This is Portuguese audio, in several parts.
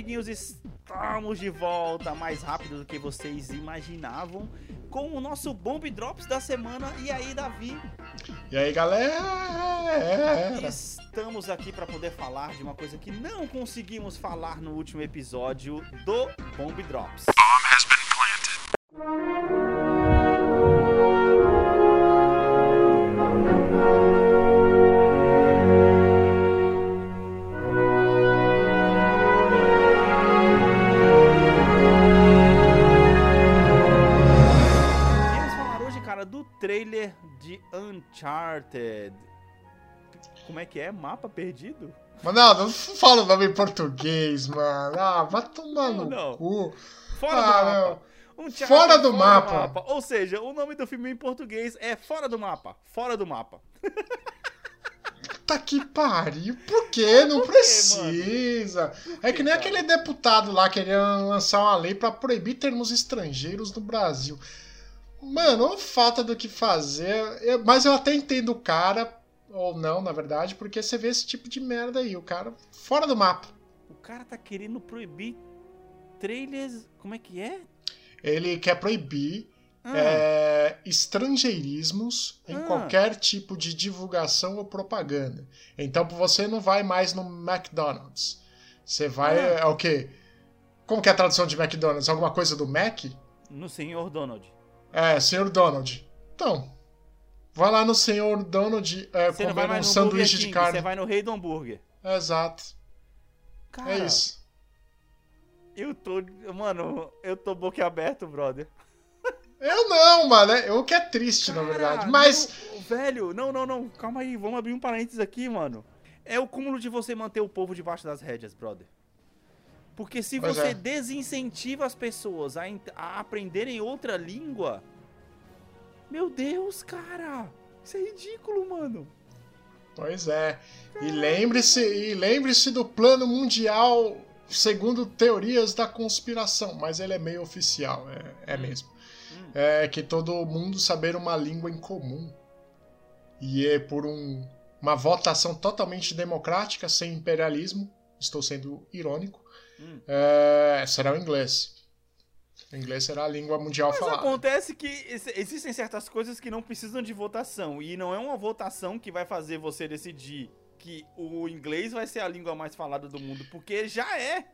amiguinhos, estamos de volta mais rápido do que vocês imaginavam com o nosso Bomb Drops da semana. E aí, Davi? E aí, galera? Estamos aqui para poder falar de uma coisa que não conseguimos falar no último episódio do Bomb Drops. É que é? Mapa perdido? Mano, não, não fala o nome em português, mano. Ah, vai tomar no não. cu. Fora ah, do mapa. Uncharted fora do fora mapa. Do mapa. Ou seja, o nome do filme em português é Fora do Mapa. Fora do mapa. Puta que pariu. Por quê? Não Por quê, precisa. É que nem cara? aquele deputado lá queria lançar uma lei para proibir termos estrangeiros no Brasil. Mano, uma falta do que fazer. Mas eu até entendo o cara, ou não, na verdade, porque você vê esse tipo de merda aí. O cara fora do mapa. O cara tá querendo proibir trailers. Como é que é? Ele quer proibir ah. é, estrangeirismos em ah. qualquer tipo de divulgação ou propaganda. Então você não vai mais no McDonald's. Você vai. Ah. É o quê? Como que é a tradução de McDonald's? Alguma coisa do Mac? No Senhor Donald. É, Senhor Donald. Então, vai lá no Senhor Donald é, comer um sanduíche de carne. Você vai no Rei do Hambúrguer. Exato. Cara, é isso. Eu tô. Mano, eu tô boquiaberto, brother. Eu não, mano. É, eu que é triste, Cara, na verdade. Mas. Não, velho, não, não, não. Calma aí. Vamos abrir um parênteses aqui, mano. É o cúmulo de você manter o povo debaixo das rédeas, brother. Porque se pois você é. desincentiva as pessoas a, a aprenderem outra língua, meu Deus, cara, isso é ridículo, mano. Pois é. E lembre-se, e lembre-se do plano mundial segundo teorias da conspiração, mas ele é meio oficial, é, é hum. mesmo. Hum. É que todo mundo saber uma língua em comum. E é por um, uma votação totalmente democrática, sem imperialismo, estou sendo irônico, hum. é, será o inglês. O inglês será a língua mundial Mas falada. acontece que existem certas coisas que não precisam de votação. E não é uma votação que vai fazer você decidir que o inglês vai ser a língua mais falada do mundo, porque já é.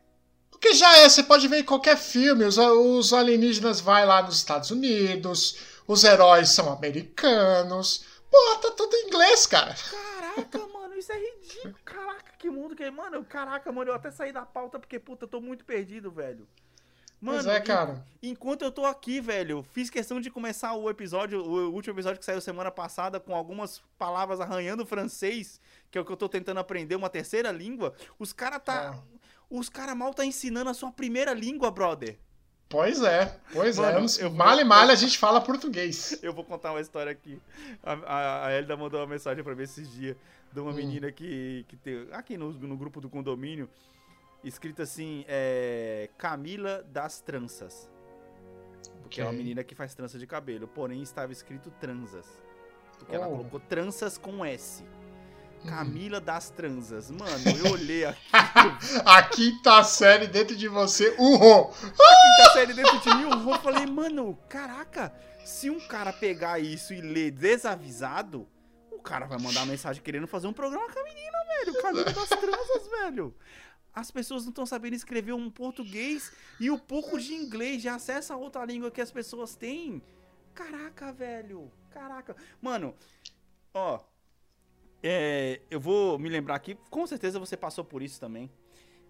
Porque já é, você pode ver em qualquer filme, os, os alienígenas vai lá nos Estados Unidos, os heróis são americanos. Pô, tá tudo em inglês, cara. Caraca, mano isso é ridículo. Caraca, que mundo que é. Mano, caraca, mano, eu até saí da pauta porque, puta, eu tô muito perdido, velho. Mano, pois é, cara. enquanto eu tô aqui, velho, fiz questão de começar o episódio, o último episódio que saiu semana passada, com algumas palavras arranhando francês, que é o que eu tô tentando aprender, uma terceira língua. Os cara tá. É. Os cara mal tá ensinando a sua primeira língua, brother. Pois é, pois Mano, é. Eu mal e mal a gente fala português. Eu vou contar uma história aqui. A, a, a Elida mandou uma mensagem pra mim esses dias de uma hum. menina que, que tem. Aqui no, no grupo do condomínio, escrito assim: é, Camila das Tranças. Porque okay. é uma menina que faz trança de cabelo. Porém, estava escrito transas. Porque oh. ela colocou tranças com S. Hum. Camila das Transas. Mano, eu olhei aqui. a quinta série dentro de você, urrou! A quinta série dentro de mim, urrou. Falei, mano, caraca, se um cara pegar isso e ler desavisado, o cara vai mandar uma mensagem querendo fazer um programa com a menina, velho. Camila das Transas, velho. As pessoas não estão sabendo escrever um português e o pouco de inglês de acesso a outra língua que as pessoas têm. Caraca, velho. Caraca. Mano, ó, é, eu vou me lembrar aqui, com certeza você passou por isso também.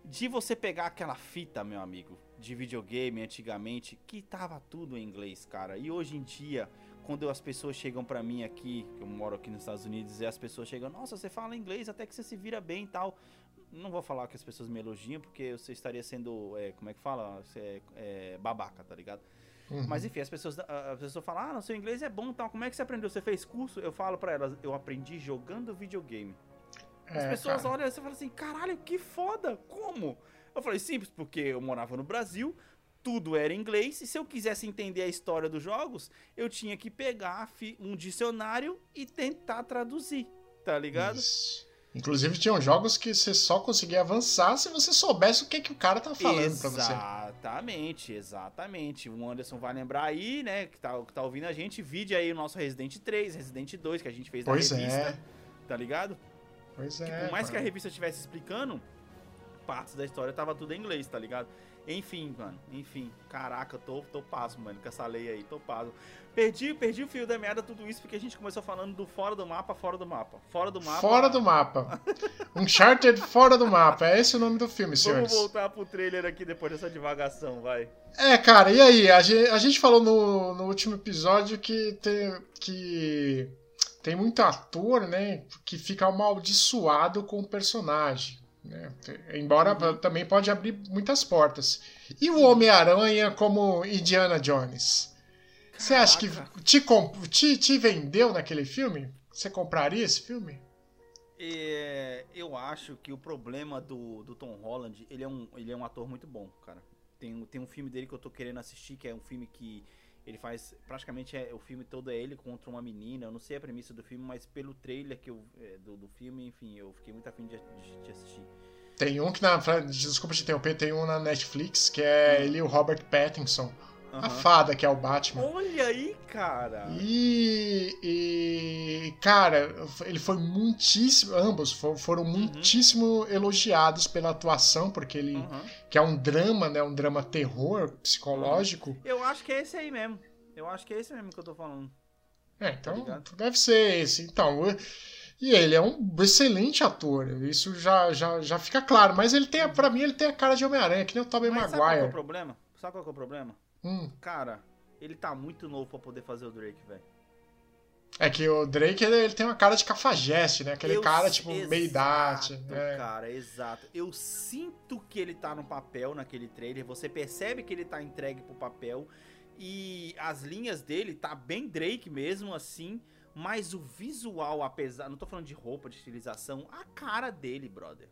De você pegar aquela fita, meu amigo, de videogame antigamente, que tava tudo em inglês, cara. E hoje em dia, quando as pessoas chegam para mim aqui, eu moro aqui nos Estados Unidos, e as pessoas chegam, nossa, você fala inglês, até que você se vira bem e tal. Não vou falar que as pessoas me elogiam, porque você estaria sendo, é, como é que fala? Você é, é babaca, tá ligado? Uhum. Mas enfim, as pessoas, as pessoas falam, ah, seu inglês é bom tal, como é que você aprendeu? Você fez curso? Eu falo para elas, eu aprendi jogando videogame. As é, pessoas cara. olham e você fala assim, caralho, que foda, como? Eu falei, simples, porque eu morava no Brasil, tudo era inglês, e se eu quisesse entender a história dos jogos, eu tinha que pegar um dicionário e tentar traduzir, tá ligado? Isso. Inclusive, tinham jogos que você só conseguia avançar se você soubesse o que, que o cara tá falando pra você. Exatamente, exatamente. O Anderson vai lembrar aí, né, que tá, que tá ouvindo a gente, vide aí o nosso Resident 3, Resident 2, que a gente fez pois na revista, é. tá ligado? Pois Que é. por mais que a mano. revista estivesse explicando, partes da história tava tudo em inglês, tá ligado? Enfim, mano, enfim. Caraca, tô, tô passo, mano, com essa lei aí, tô passo. Perdi, perdi o fio da meada tudo isso porque a gente começou falando do fora do mapa, fora do mapa. Fora do mapa. Fora do mapa. Uncharted fora do mapa. É esse o nome do filme, Vamos senhores. voltar pro trailer aqui depois dessa divagação, vai. É, cara, e aí? A gente, a gente falou no, no último episódio que tem, que tem muito ator, né, que fica amaldiçoado com o personagem. Né? Embora Uhum. também pode abrir muitas portas. E o Homem-Aranha como Indiana Jones? Você acha que te, te, te vendeu naquele filme? Você compraria esse filme? É, eu acho que o problema do, do Tom Holland, ele é, um, ele é um ator muito bom, cara. Tem, tem um filme dele que eu tô querendo assistir, que é um filme que ele faz. Praticamente é, o filme todo é ele contra uma menina. Eu não sei a premissa do filme, mas pelo trailer que eu, é, do, do filme, enfim, eu fiquei muito afim de, de, de assistir. Tem um que na. Desculpa te interromper, tem um na Netflix que é ele e o Robert Pattinson. A Aham. fada, que é o Batman. Olha aí, cara! E, e, cara, ele foi muitíssimo, ambos fo- foram Uhum. muitíssimo elogiados pela atuação, porque ele, Aham. que é um drama, né, um drama terror psicológico. Eu acho que é esse aí mesmo. Eu acho que é esse mesmo que eu tô falando. É, então Tá deve ser esse. Então, o- e ele é um excelente ator, isso já, já, já fica claro. Mas ele tem, a- pra mim, ele tem a cara de Homem-Aranha, que nem o Tobey Mas sabe qual que é o Maguire. problema? Sabe qual é o problema? Hum, Cara, ele tá muito novo pra poder fazer o Drake, velho. é que o Drake ele, ele tem uma cara de cafajeste, né? Aquele Eu- cara, tipo, exato, meia idade. né? Cara, exato. Eu sinto que ele tá no papel naquele trailer. Você percebe que ele tá entregue pro papel. E as linhas dele tá bem Drake mesmo, assim. Mas o visual, apesar. Não tô falando de roupa, de estilização. A cara dele, brother.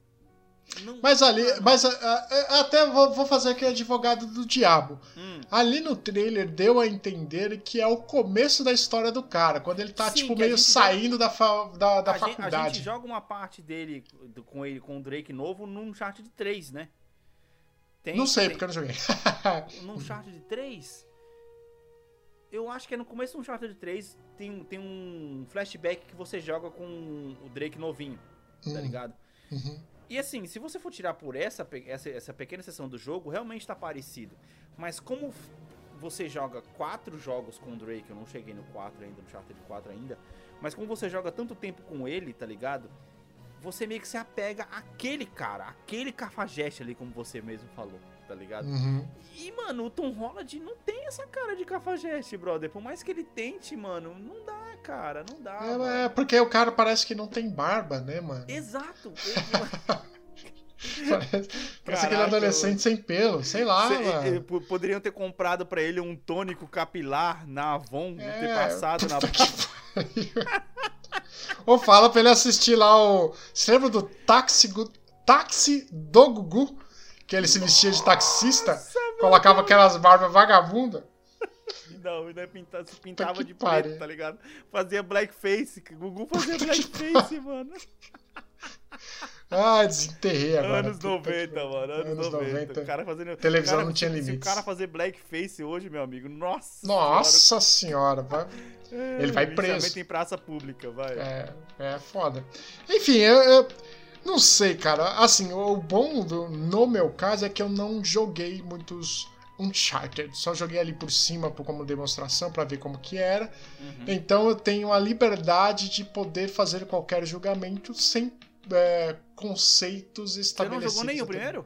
Não- Mas ali, Mano, mas a- a- até vou, vou fazer aqui advogado do diabo. hum, Ali no trailer deu a entender que é o começo da história do cara, quando ele tá Sim, tipo meio saindo da, fa- da, da a, gente, a faculdade. gente joga uma parte dele do- com ele, com o Drake novo, num chart de 3, né? Tem, Não sei, tem- porque eu não joguei. num chart de 3? Eu acho que é no começo de um chart de 3 tem, um- tem um flashback que você joga com o Drake novinho, tá Hum, ligado? uhum. E assim, se você for tirar por essa, essa, essa pequena seção do jogo, realmente tá parecido. Mas como você joga quatro jogos com o Drake, eu não cheguei no 4 ainda, no Charter 4 ainda, mas como você joga tanto tempo com ele, tá ligado? Você meio que se apega àquele cara, aquele cafajeste ali, como você mesmo falou, tá ligado? Uhum. E, mano, o Tom Holland não tem essa cara de cafajeste, brother. Por mais que ele tente, mano, não dá, cara, não dá. mano. É, é porque o cara parece que não tem barba, né, mano? Exato. Parece, parece aquele Caraca, adolescente sem pelo, sei lá, Cê- poderiam ter comprado pra ele um tônico capilar na Avon e ter É, passado na. que. Ou fala pra ele assistir lá o. Você lembra do Táxi, Táxi do Gugu? Que ele se vestia de taxista, colocava aquelas barbas vagabundas. Não, ainda pinta- se pintava de pariu. preto, tá ligado? Fazia blackface. Gugu fazia blackface, mano. Ah, desenterrei agora. Anos Puta 90, que- mano. Anos, Anos 90. 90. O cara fazendo. Televisão cara, não tinha se- Se o limites. cara fazer blackface hoje, meu amigo, nossa. Nossa senhora, vai- senhora, ele vai preso. em praça pública, vai. É, é foda. Enfim, eu, eu não sei, cara. Assim, o bom do, no meu caso é que eu não joguei muitos Uncharted. Só joguei ali por cima como demonstração pra ver como que era. Uhum. Então eu tenho a liberdade de poder fazer qualquer julgamento sem é, conceitos Você não estabelecidos. jogou nem o primeiro?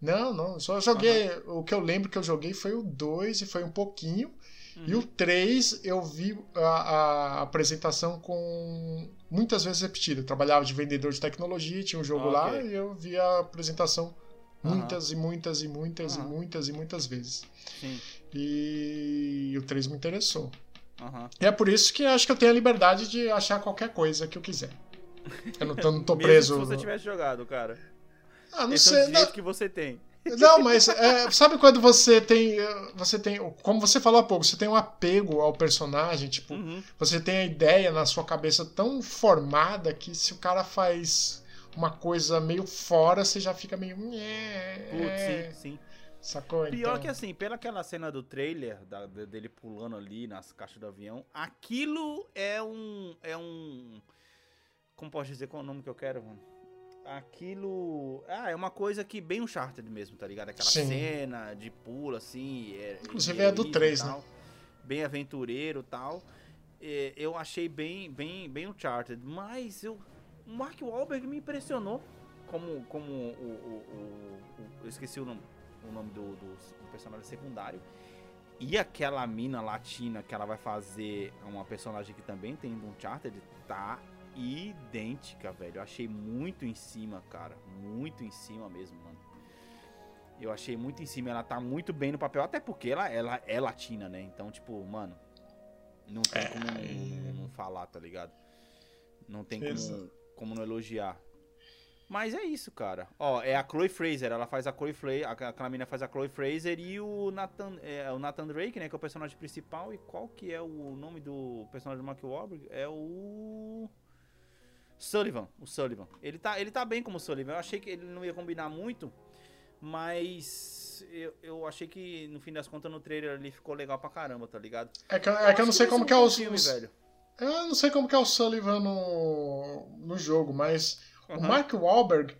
Não, não. Só joguei. O que eu lembro que eu joguei foi o 2 e foi um pouquinho. E Uhum. o 3 eu vi a, a apresentação com muitas vezes repetida. Eu trabalhava de vendedor de tecnologia, tinha um jogo Ah, lá ok. e eu vi a apresentação Aham. muitas e muitas e muitas Aham. e muitas e muitas vezes. Sim. E o 3 me interessou. E é por isso que acho que eu tenho a liberdade de achar qualquer coisa que eu quiser. Eu não tô, não tô preso. se você tivesse jogado, cara. Ah, não Esse é sei. o Não, que você tem. Não, mas é, sabe quando você tem. eh, Você tem. Como você falou há pouco, você tem um apego ao personagem, tipo, Uhum. você tem a ideia na sua cabeça tão formada que se o cara faz uma coisa meio fora, você já fica meio. Putz, sim, sim. Sacou? Pior então... que assim, pela aquela cena do trailer, da, dele pulando ali nas caixas do avião, aquilo é um. É um. Como posso dizer qual é o nome que eu quero, mano? Aquilo. Ah, é uma coisa que bem Uncharted mesmo, tá ligado? Aquela Sim. cena de pulo, assim. É, Inclusive é a do 3, né? Bem aventureiro e tal. É, eu achei bem, bem, bem Uncharted. Mas eu, o Mark Wahlberg me impressionou. Como, como o, o, o, o Eu esqueci o nome o nome do, do, do personagem secundário. E aquela mina latina que ela vai fazer uma personagem que também tem um Uncharted tá idêntica, velho. Eu achei muito em cima, cara. Muito em cima mesmo, mano. Eu achei muito em cima. Ela tá muito bem no papel, até porque ela, ela é latina, né? Então, tipo, mano. Não tem é, como não, não, falar, tá ligado? Não tem como, como não elogiar. Mas é isso, cara. Ó, é a Chloe Fraser. Ela faz a Chloe Fraser. Aquela menina faz a Chloe Fraser e o Nathan, é, o Nathan Drake, né? Que é o personagem principal. E qual que é o nome do personagem do Mark Wahlberg? É o. Sullivan. O Sullivan. Ele tá, ele tá bem como Sullivan. Eu achei que ele não ia combinar muito. Mas eu, eu achei que no fim das contas no trailer ele ficou legal pra caramba, tá ligado? É que, é que eu não sei como que é o. Filme, velho. Eu não sei como que é o Sullivan no, no jogo, mas Uhum. O Mark Wahlberg,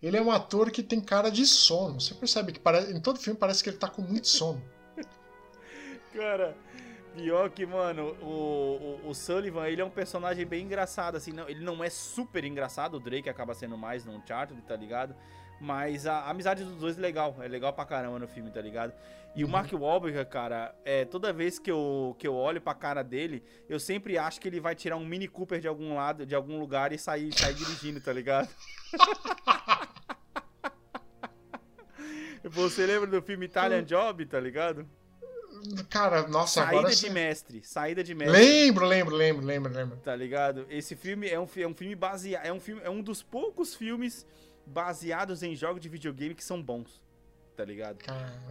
ele é um ator que tem cara de sono. Você percebe que parece, em todo filme parece que ele tá com muito sono. cara, pior que, mano, o, o, o, Sullivan, ele é um personagem bem engraçado, assim. Não, ele não é super engraçado, o Drake acaba sendo mais no Uncharted, tá ligado? Mas a, a amizade dos dois é legal, é legal pra caramba no filme, tá ligado? E uhum. o Mark Wahlberg, cara, é, toda vez que eu, que eu olho pra cara dele, eu sempre acho que ele vai tirar um Mini Cooper de algum lado, de algum lugar e sair, sair dirigindo, tá ligado? Você lembra do filme Italian Job, tá ligado? Cara, nossa, Saída agora... de mestre. Saída de mestre. Lembro, lembro, lembro, lembro, lembro. Tá ligado? Esse filme é um, é um filme baseado... É um, filme, é um dos poucos filmes baseados em jogos de videogame que são bons tá ligado?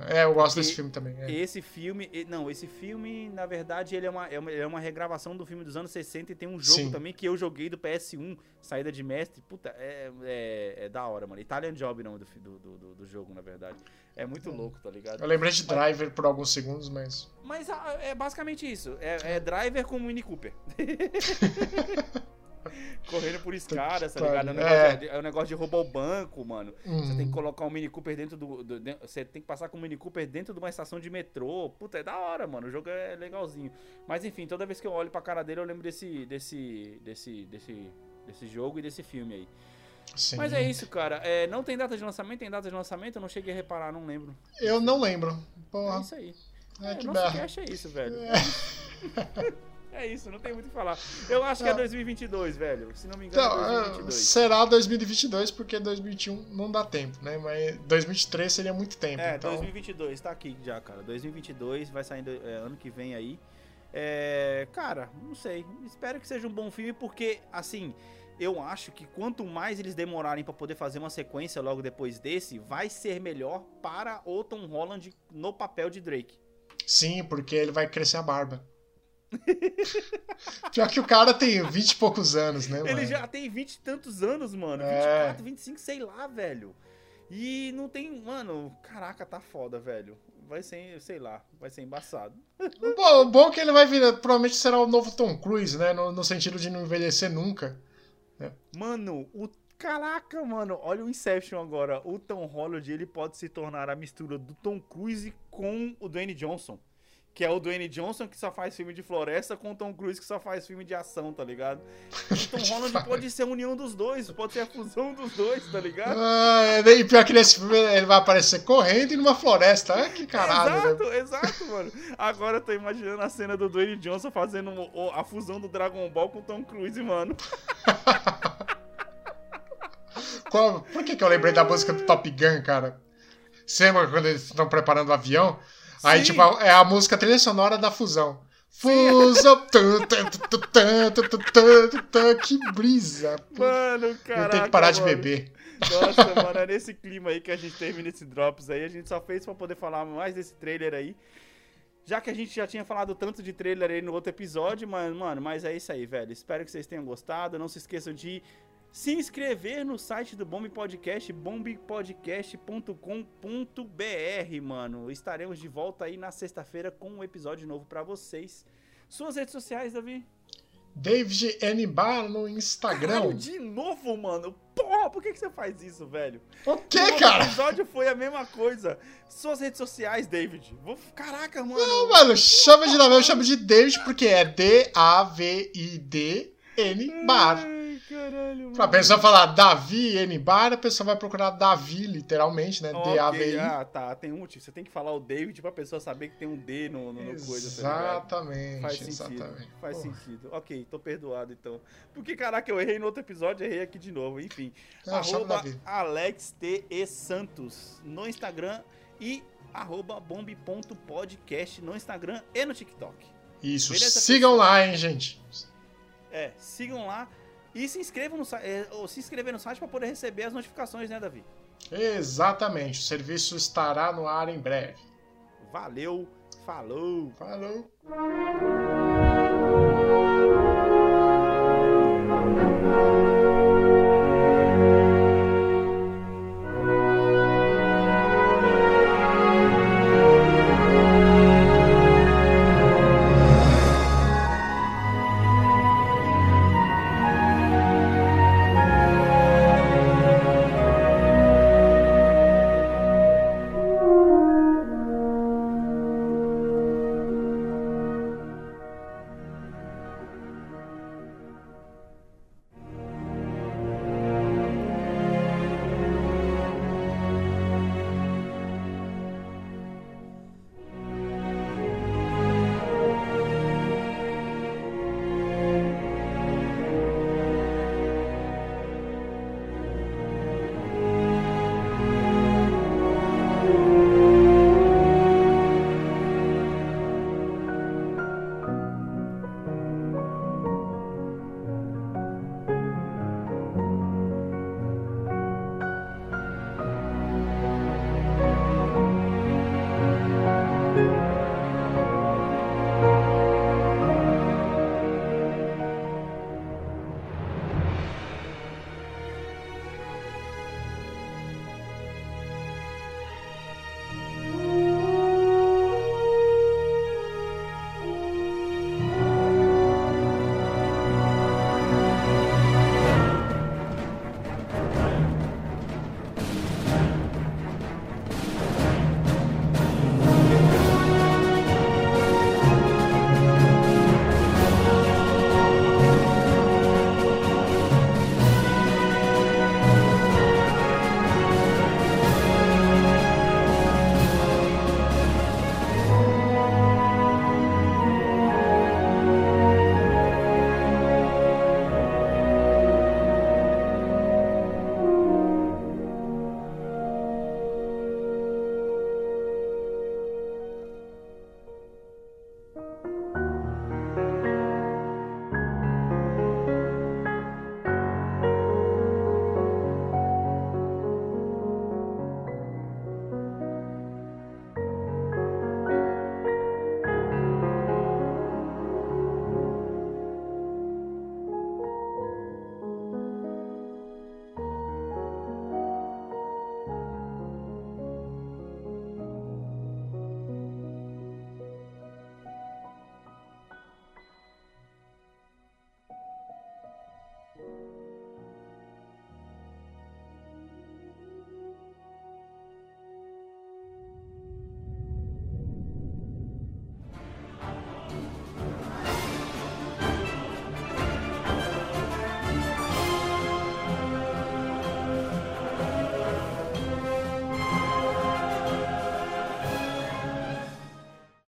é, eu gosto Porque desse filme também. É. Esse filme, não, esse filme, na verdade, ele é, uma, é uma, é uma regravação do filme dos anos 60 e tem um jogo Sim. também que eu joguei do PS1, saída de mestre. Puta, é, é, é da hora, mano. Italian Job não do, do, do, do, jogo, na verdade. É muito louco, tá ligado? Eu lembrei de Driver por alguns segundos, mas. Mas ah, é basicamente isso. É, é Driver com Mini Cooper. Correndo por escadas, tá ligado? É um, negócio, é. é um negócio de roubar o banco, mano. Você tem que uhum. colocar um Mini Cooper dentro do, do, Você tem que passar com o Mini Cooper dentro de uma estação de metrô. Puta, é da hora, mano. O jogo é legalzinho. Mas enfim, toda vez que eu olho pra cara dele, eu lembro desse. desse. desse. desse, desse jogo e desse filme aí. Sim. Mas é isso, cara. É, não tem data de lançamento? Tem data de lançamento? Eu não cheguei a reparar, não lembro. Eu não lembro. Porra. É isso aí. É, é, que nosso é isso, velho. É. É isso, não tem muito o que falar. Eu acho que é 2022, velho. Se não me engano, então, é 2022. Será 2022, porque 2021 não dá tempo, né? Mas 2023 seria muito tempo. É, então... 2022, tá aqui já, cara. 2022 vai saindo é, ano que vem aí. É, cara, não sei. Espero que seja um bom filme, porque, assim, eu acho que quanto mais eles demorarem para poder fazer uma sequência logo depois desse, vai ser melhor para o Tom Holland no papel de Drake. Sim, porque ele vai crescer a barba. Pior que o cara tem 20 e poucos anos, né, mano? Ele já tem 20 e tantos anos, mano. É. 24, 25, sei lá, velho. E não tem. Mano, caraca, tá foda, velho. Vai ser, sei lá, vai ser embaçado. Bom, o bom é que ele vai vir, provavelmente será o novo Tom Cruise, né? No, no sentido de não envelhecer nunca. É. Mano, o. Caraca, mano, olha o Inception agora. O Tom Holland ele pode se tornar a mistura do Tom Cruise com o Dwayne Johnson que é o Dwayne Johnson, que só faz filme de floresta, com o Tom Cruise, que só faz filme de ação, tá ligado? O Tom Holland pode ser a união dos dois, pode ser a fusão dos dois, tá ligado? Ah, é, e pior que nesse filme ele vai aparecer correndo e numa floresta, ah, que caralho. Exato, né? exato, mano. Agora eu tô imaginando a cena do Dwayne Johnson fazendo a fusão do Dragon Ball com o Tom Cruise, mano. Qual, por que, que eu lembrei da música do Top Gun, cara? Você lembra quando eles estão preparando o avião? Aí, tipo, é a música trilha sonora da fusão. Fusão. que brisa. Mano, cara. Tem que parar mano. de beber. Nossa, mano, é nesse clima aí que a gente termina esse Drops aí. A gente só fez pra poder falar mais desse trailer aí. Já que a gente já tinha falado tanto de trailer aí no outro episódio, mas, mano, mas é isso aí, velho. Espero que vocês tenham gostado. Não se esqueçam de se inscrever no site do Bomb Podcast, bombpodcast.com.br, mano. Estaremos de volta aí na sexta-feira com um episódio novo para vocês. Suas redes sociais, Davi? David N. Bar no Instagram. Caralho, de novo, mano. Porra, por que, que você faz isso, velho? O que, cara? O episódio foi a mesma coisa. Suas redes sociais, David. Vou... Caraca, mano. Não, mano, chama de novo. Eu chamo de David porque é D-A-V-I-D N Bar. Caralho, mano. Pra pessoa falar Davi N Bar, a pessoa vai procurar Davi, literalmente, né? Okay. D-A-V-I. Ah, tá. Tem um motivo. Você tem que falar o David pra pessoa saber que tem um D no, no, no coisa. Exatamente. Tá Faz sentido. Exatamente. Faz Porra. sentido. Ok, tô perdoado então. Porque, caraca, eu errei no outro episódio, errei aqui de novo. Enfim. Ah, arroba Alex T. E. Santos no Instagram e arroba bomb.podcast no Instagram e no TikTok. Isso, Beleza, sigam lá, hein, gente. É, sigam lá. E se inscrevam no, é, se inscrever no site para poder receber as notificações, né, Davi? Exatamente. O serviço estará no ar em breve. Valeu, falou. Falou.